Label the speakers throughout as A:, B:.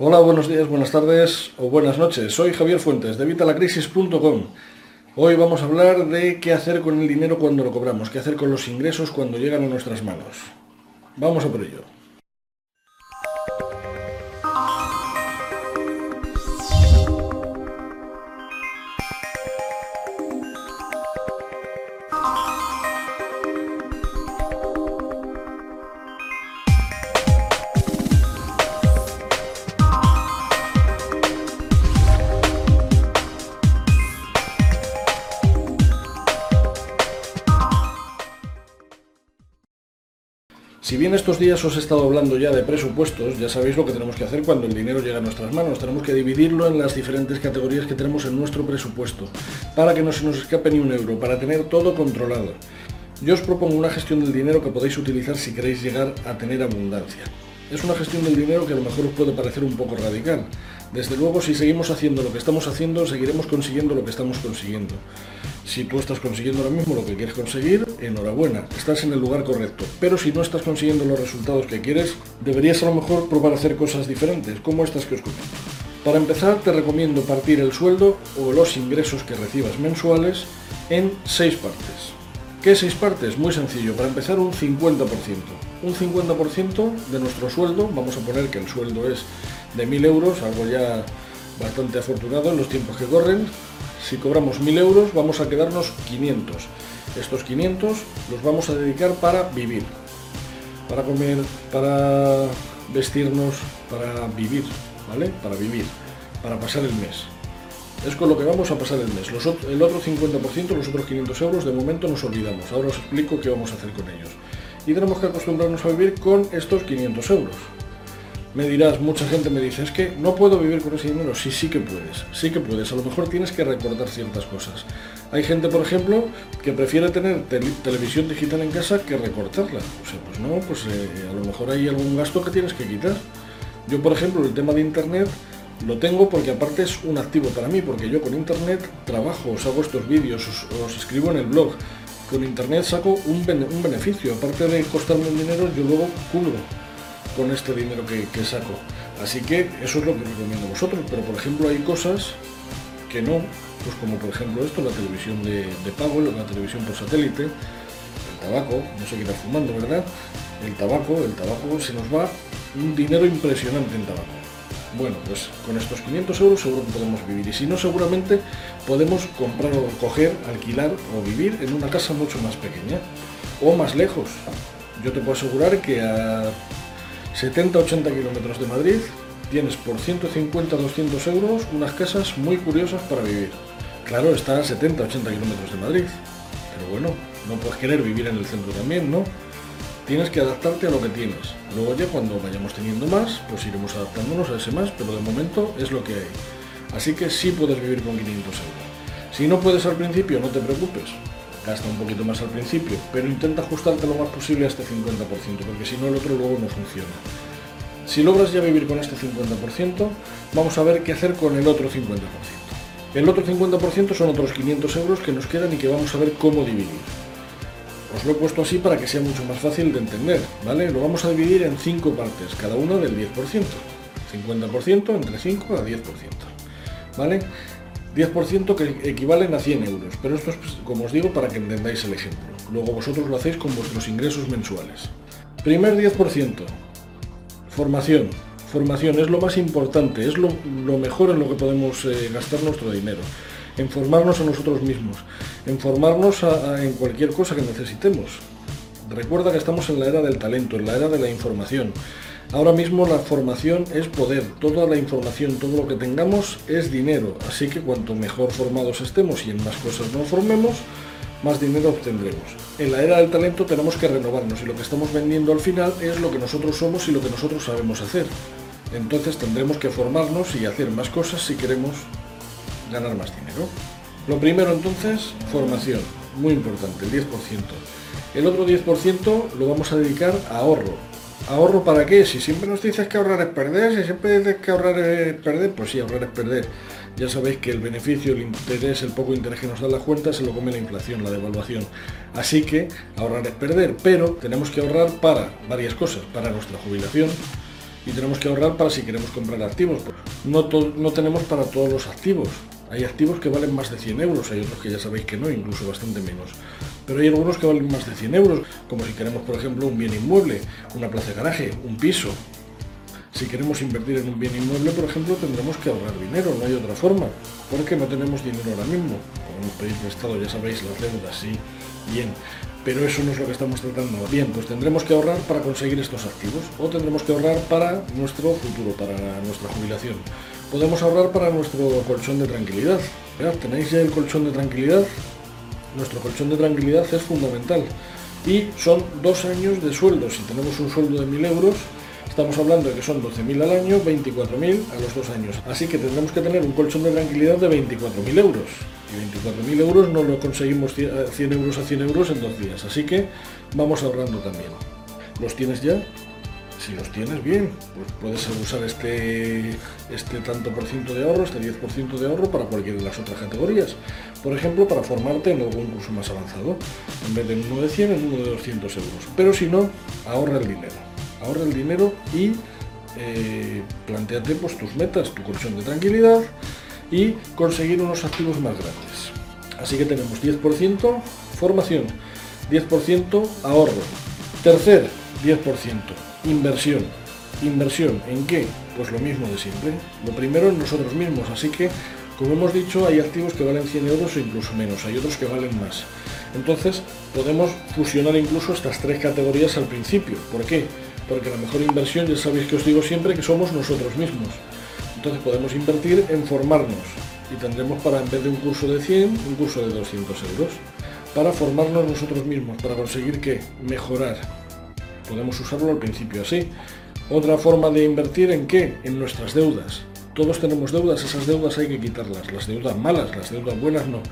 A: Hola, buenos días, buenas tardes o buenas noches. Soy Javier Fuentes de Vitalacrisis.com. Hoy vamos a hablar de qué hacer con el dinero cuando lo cobramos, qué hacer con los ingresos cuando llegan a nuestras manos. Vamos a por ello. Bien estos días os he estado hablando ya de presupuestos, ya sabéis lo que tenemos que hacer cuando el dinero llega a nuestras manos. Tenemos que dividirlo en las diferentes categorías que tenemos en nuestro presupuesto, para que no se nos escape ni un euro, para tener todo controlado. Yo os propongo una gestión del dinero que podéis utilizar si queréis llegar a tener abundancia. Es una gestión del dinero que a lo mejor os puede parecer un poco radical. Desde luego, si seguimos haciendo lo que estamos haciendo, seguiremos consiguiendo lo que estamos consiguiendo. Si tú estás consiguiendo ahora mismo lo que quieres conseguir, enhorabuena, estás en el lugar correcto. Pero si no estás consiguiendo los resultados que quieres, deberías a lo mejor probar a hacer cosas diferentes, como estas que os comento. Para empezar, te recomiendo partir el sueldo o los ingresos que recibas mensuales en seis partes. ¿Qué seis partes? Muy sencillo, para empezar un 50%. Un 50% de nuestro sueldo, vamos a poner que el sueldo es de 1.000 euros, algo ya bastante afortunado en los tiempos que corren, si cobramos 1.000 euros vamos a quedarnos 500. Estos 500 los vamos a dedicar para vivir, para comer, para vestirnos, para vivir, ¿vale? Para vivir, para pasar el mes. Es con lo que vamos a pasar el mes. el otro 50%, los otros 500 euros, de momento nos olvidamos. Ahora os explico qué vamos a hacer con ellos. Y tenemos que acostumbrarnos a vivir con estos 500 euros. Me dirás, mucha gente me dice, es que no puedo vivir con ese dinero. Sí, sí que puedes, sí que puedes. A lo mejor tienes que recordar ciertas cosas. Hay gente, por ejemplo, que prefiere tener televisión digital en casa que recortarla. O sea, pues no, pues eh, a lo mejor hay algún gasto que tienes que quitar. Yo, por ejemplo, el tema de Internet lo tengo porque aparte es un activo para mí, porque yo con Internet trabajo, os hago estos vídeos, os, escribo en el blog. Con Internet saco un, un beneficio. Aparte de costarme el dinero, yo luego cubro con este dinero que, saco. Así que eso es lo que recomiendo a vosotros. Pero por ejemplo hay cosas que no, pues como por ejemplo esto, la televisión de, pago, la televisión por satélite, el tabaco, no se queda fumando, ¿verdad? El tabaco, el tabaco se nos va un dinero impresionante en tabaco. Bueno, pues con estos 500 euros seguro que podemos vivir y si no seguramente podemos comprar o coger, alquilar o vivir en una casa mucho más pequeña o más lejos. Yo te puedo asegurar que a 70-80 kilómetros de Madrid, tienes por 150-200 euros unas casas muy curiosas para vivir. Claro, está a 70-80 kilómetros de Madrid, pero bueno, no puedes querer vivir en el centro también, ¿no? Tienes que adaptarte a lo que tienes. Luego ya cuando vayamos teniendo más, pues iremos adaptándonos a ese más, pero de momento es lo que hay. Así que sí puedes vivir con 500 euros. Si no puedes al principio, no te preocupes gasta un poquito más al principio, pero intenta ajustarte lo más posible a este 50%, porque si no el otro luego no funciona. Si logras ya vivir con este 50%, vamos a ver qué hacer con el otro 50%. El otro 50% son otros 500 euros que nos quedan y que vamos a ver cómo dividir. Os lo he puesto así para que sea mucho más fácil de entender, ¿vale? Lo vamos a dividir en 5 partes, cada una del 10%. 50% entre 5 a 10%, ¿vale? 10% que equivalen a 100 euros, pero esto es, como os digo, para que entendáis el ejemplo. Luego vosotros lo hacéis con vuestros ingresos mensuales. Primer 10%, formación. Formación es lo más importante, es lo, mejor en lo que podemos eh, gastar nuestro dinero. En formarnos a nosotros mismos, en formarnos en cualquier cosa que necesitemos. Recuerda que estamos en la era del talento, en la era de la información. Ahora mismo la formación es poder, toda la información, todo lo que tengamos es dinero, así que cuanto mejor formados estemos y en más cosas nos formemos, más dinero obtendremos. En la era del talento tenemos que renovarnos y lo que estamos vendiendo al final es lo que nosotros somos y lo que nosotros sabemos hacer. Entonces tendremos que formarnos y hacer más cosas si queremos ganar más dinero. Lo primero entonces, formación, muy importante, el 10%. El otro 10% lo vamos a dedicar a ahorro, ¿Ahorro para qué? Si siempre nos dices que ahorrar es perder, si siempre dices que ahorrar es perder, pues sí, ahorrar es perder. Ya sabéis que el beneficio, el interés, el poco interés que nos da la cuenta se lo come la inflación, la devaluación. Así que ahorrar es perder, pero tenemos que ahorrar para varias cosas, para nuestra jubilación y tenemos que ahorrar para si queremos comprar activos. No, no tenemos para todos los activos. Hay activos que valen más de 100 euros, hay otros que ya sabéis que no, incluso bastante menos. Pero hay algunos que valen más de 100 euros, como si queremos, por ejemplo, un bien inmueble, una plaza de garaje, un piso. Si queremos invertir en un bien inmueble, por ejemplo, tendremos que ahorrar dinero, no hay otra forma, porque no tenemos dinero ahora mismo. Podemos pedir prestado, ya sabéis, las deudas, sí, bien, pero eso no es lo que estamos tratando. Bien, pues tendremos que ahorrar para conseguir estos activos o tendremos que ahorrar para nuestro futuro, para nuestra jubilación. Podemos ahorrar para nuestro colchón de tranquilidad. ¿Tenéis ya el colchón de tranquilidad? Nuestro colchón de tranquilidad es fundamental y son dos años de sueldo. Si tenemos un sueldo de 1.000 euros, estamos hablando de que son 12.000 al año, 24.000 a los dos años. Así que tendremos que tener un colchón de tranquilidad de 24.000 euros y 24.000 euros no lo conseguimos 100 eh, euros a 100 euros en dos días. Así que vamos ahorrando también. ¿Los tienes ya? Si los tienes bien, pues puedes usar este, este tanto por ciento de ahorro, este 10% de ahorro para cualquiera de las otras categorías. Por ejemplo, para formarte en algún curso más avanzado. En vez de uno de 100, en uno de 200 euros. Pero si no, ahorra el dinero. Ahorra el dinero y eh, planteate pues, tus metas, tu colchón de tranquilidad, y conseguir unos activos más grandes. Así que tenemos 10% formación, 10% ahorro. Tercer, 10% inversión. ¿Inversión en qué? Pues lo mismo de siempre. Lo primero en nosotros mismos. Así que, como hemos dicho, hay activos que valen 100 euros o incluso menos. Hay otros que valen más. Entonces, podemos fusionar incluso estas tres categorías al principio. ¿Por qué? Porque la mejor inversión, ya sabéis que os digo siempre, que somos nosotros mismos. Entonces podemos invertir en formarnos y tendremos para, en vez de un curso de 100, un curso de 200 euros. Para formarnos nosotros mismos, para conseguir que mejorar. Podemos usarlo al principio así. Otra forma de invertir en qué? En nuestras deudas. Todos tenemos deudas, esas deudas hay que quitarlas. Las deudas malas, las deudas buenas no.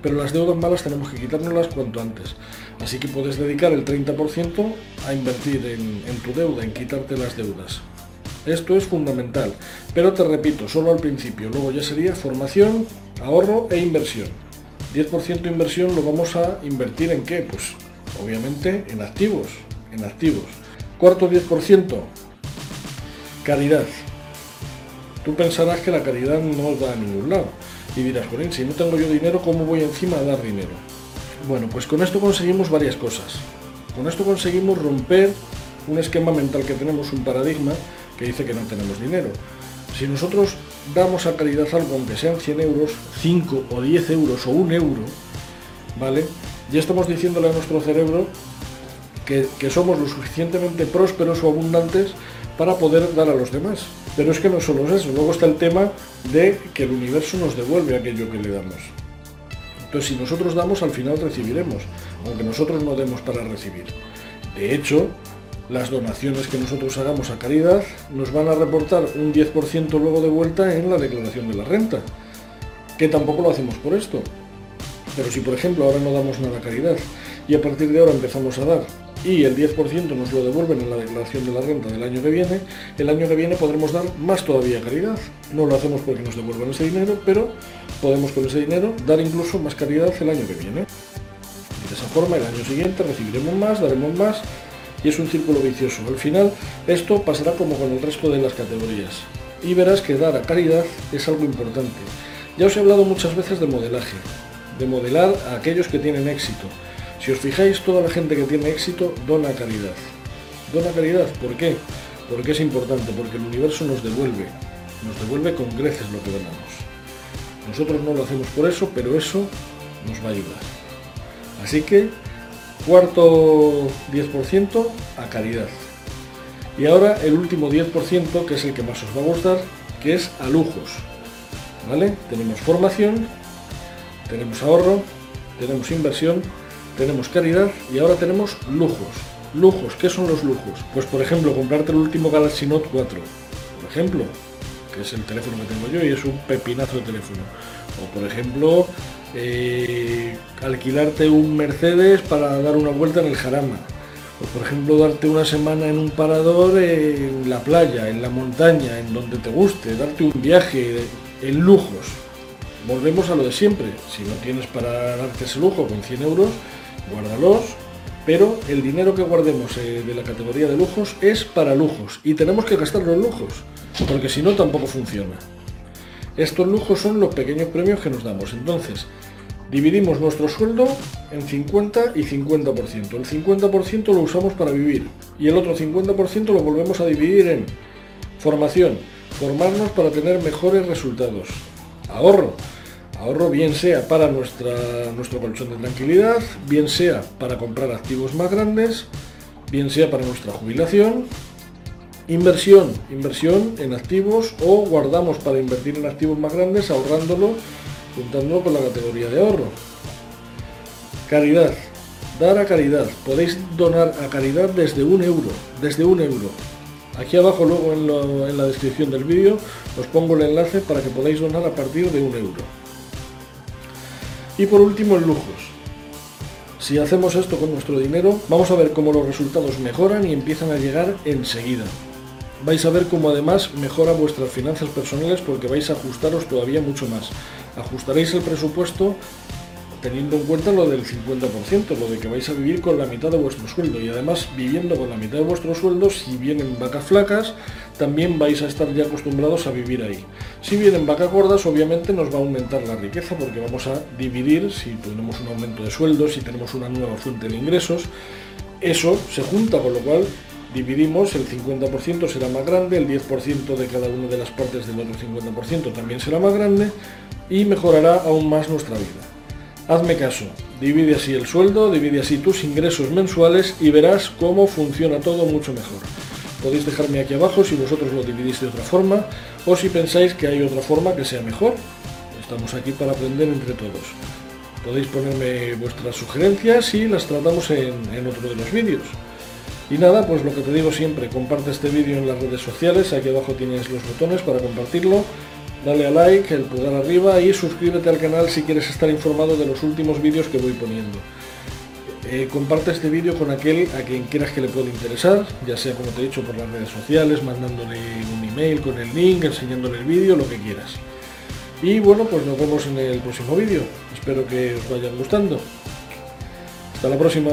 A: Pero las deudas malas tenemos que quitárnoslas cuanto antes. Así que puedes dedicar el 30% a invertir en, tu deuda, en quitarte las deudas. Esto es fundamental, pero te repito, solo al principio, luego ya sería formación, ahorro e inversión. 10% inversión lo vamos a invertir en qué? Pues obviamente en activos, en activos. Cuarto 10%, caridad. Tú pensarás que la caridad no da a ningún lado. Y dirás, Corín, si no tengo yo dinero, ¿cómo voy encima a dar dinero? Bueno, pues con esto conseguimos varias cosas. Con esto conseguimos romper un esquema mental que tenemos, un paradigma que dice que no tenemos dinero. Si nosotros damos a caridad algo, aunque sean 100 euros, 5 o 10 euros o 1 euro, ¿vale? Ya estamos diciéndole a nuestro cerebro que, somos lo suficientemente prósperos o abundantes para poder dar a los demás. Pero es que no solo es eso, luego está el tema de que el universo nos devuelve aquello que le damos. Entonces, si nosotros damos, al final recibiremos, aunque nosotros no demos para recibir. De hecho, las donaciones que nosotros hagamos a caridad nos van a reportar un 10% luego de vuelta en la declaración de la renta, que tampoco lo hacemos por esto. Pero si por ejemplo ahora no damos nada a caridad y a partir de ahora empezamos a dar y el 10% nos lo devuelven en la declaración de la renta del año que viene, el año que viene podremos dar más todavía caridad. No lo hacemos porque nos devuelvan ese dinero, pero podemos con ese dinero dar incluso más caridad el año que viene. de esa forma el año siguiente recibiremos más, daremos más y es un círculo vicioso. Al final esto pasará como con el resto de las categorías y verás que dar a caridad es algo importante. Ya os he hablado muchas veces de modelaje, de modelar a aquellos que tienen éxito. Si os fijáis, toda la gente que tiene éxito dona caridad. Dona caridad, ¿por qué? Porque es importante, porque el universo nos devuelve, nos devuelve con creces lo que donamos. Nosotros no lo hacemos por eso, pero eso nos va a ayudar. Así que Cuarto 10% a calidad. Y ahora el último 10%, que es el que más os va a gustar, que es a lujos. ¿Vale? Tenemos formación, tenemos ahorro, tenemos inversión, tenemos calidad y ahora tenemos lujos. Lujos, ¿qué son los lujos? Pues por ejemplo, comprarte el último Galaxy Note 4, por ejemplo, que es el teléfono que tengo yo y es un pepinazo de teléfono. O por ejemplo, eh, alquilarte un Mercedes para dar una vuelta en el Jarama. O por ejemplo darte una semana en un parador en la playa, en la montaña, en donde te guste, darte un viaje en lujos. Volvemos a lo de siempre. Si no tienes para darte ese lujo con 100 euros, guárdalos Pero el dinero que guardemos eh, de la categoría de lujos es para lujos y tenemos que gastarlo en lujos, porque si no tampoco funciona. Estos lujos son los pequeños premios que nos damos. Entonces, dividimos nuestro sueldo en 50 y 50%. El 50% lo usamos para vivir y el otro 50% lo volvemos a dividir en formación, formarnos para tener mejores resultados, ahorro, Ahorro bien sea para nuestra, nuestro colchón de tranquilidad, bien sea para comprar activos más grandes, bien sea para nuestra jubilación. Inversión, inversión en activos o guardamos para invertir en activos más grandes ahorrándolo, juntándolo con la categoría de ahorro. Caridad, dar a caridad. Podéis donar a caridad desde un euro, desde un euro. Aquí abajo luego en, en la descripción del vídeo os pongo el enlace para que podáis donar a partir de un euro. Y por último, lujos. Si hacemos esto con nuestro dinero, vamos a ver cómo los resultados mejoran y empiezan a llegar enseguida. Vais a ver cómo además mejora vuestras finanzas personales porque vais a ajustaros todavía mucho más. Ajustaréis el presupuesto teniendo en cuenta lo del 50%, lo de que vais a vivir con la mitad de vuestro sueldo y además viviendo con la mitad de vuestro sueldo, si vienen vacas flacas, también vais a estar ya acostumbrados a vivir ahí. Si vienen vacas gordas, obviamente nos va a aumentar la riqueza porque vamos a dividir, si tenemos un aumento de sueldos, si tenemos una nueva fuente de ingresos, eso se junta, con lo cual dividimos, el 50% será más grande, el 10% de cada una de las partes del otro 50% también será más grande y mejorará aún más nuestra vida. Hazme caso, divide así el sueldo, divide así tus ingresos mensuales y verás cómo funciona todo mucho mejor. Podéis dejarme aquí abajo si vosotros lo dividís de otra forma o si pensáis que hay otra forma que sea mejor. Estamos aquí para aprender entre todos. Podéis ponerme vuestras sugerencias y las tratamos en, en otro de los vídeos. Y nada, pues lo que te digo siempre, comparte este vídeo en las redes sociales, aquí abajo tienes los botones para compartirlo dale a like, el pulgar arriba y suscríbete al canal si quieres estar informado de los últimos vídeos que voy poniendo. Eh, comparte este vídeo con aquel a quien quieras que le pueda interesar, ya sea como te he dicho por las redes sociales, mandándole un email con el link, enseñándole el vídeo, lo que quieras. Y bueno, pues nos vemos en el próximo vídeo. Espero que os vayan gustando. Hasta la próxima.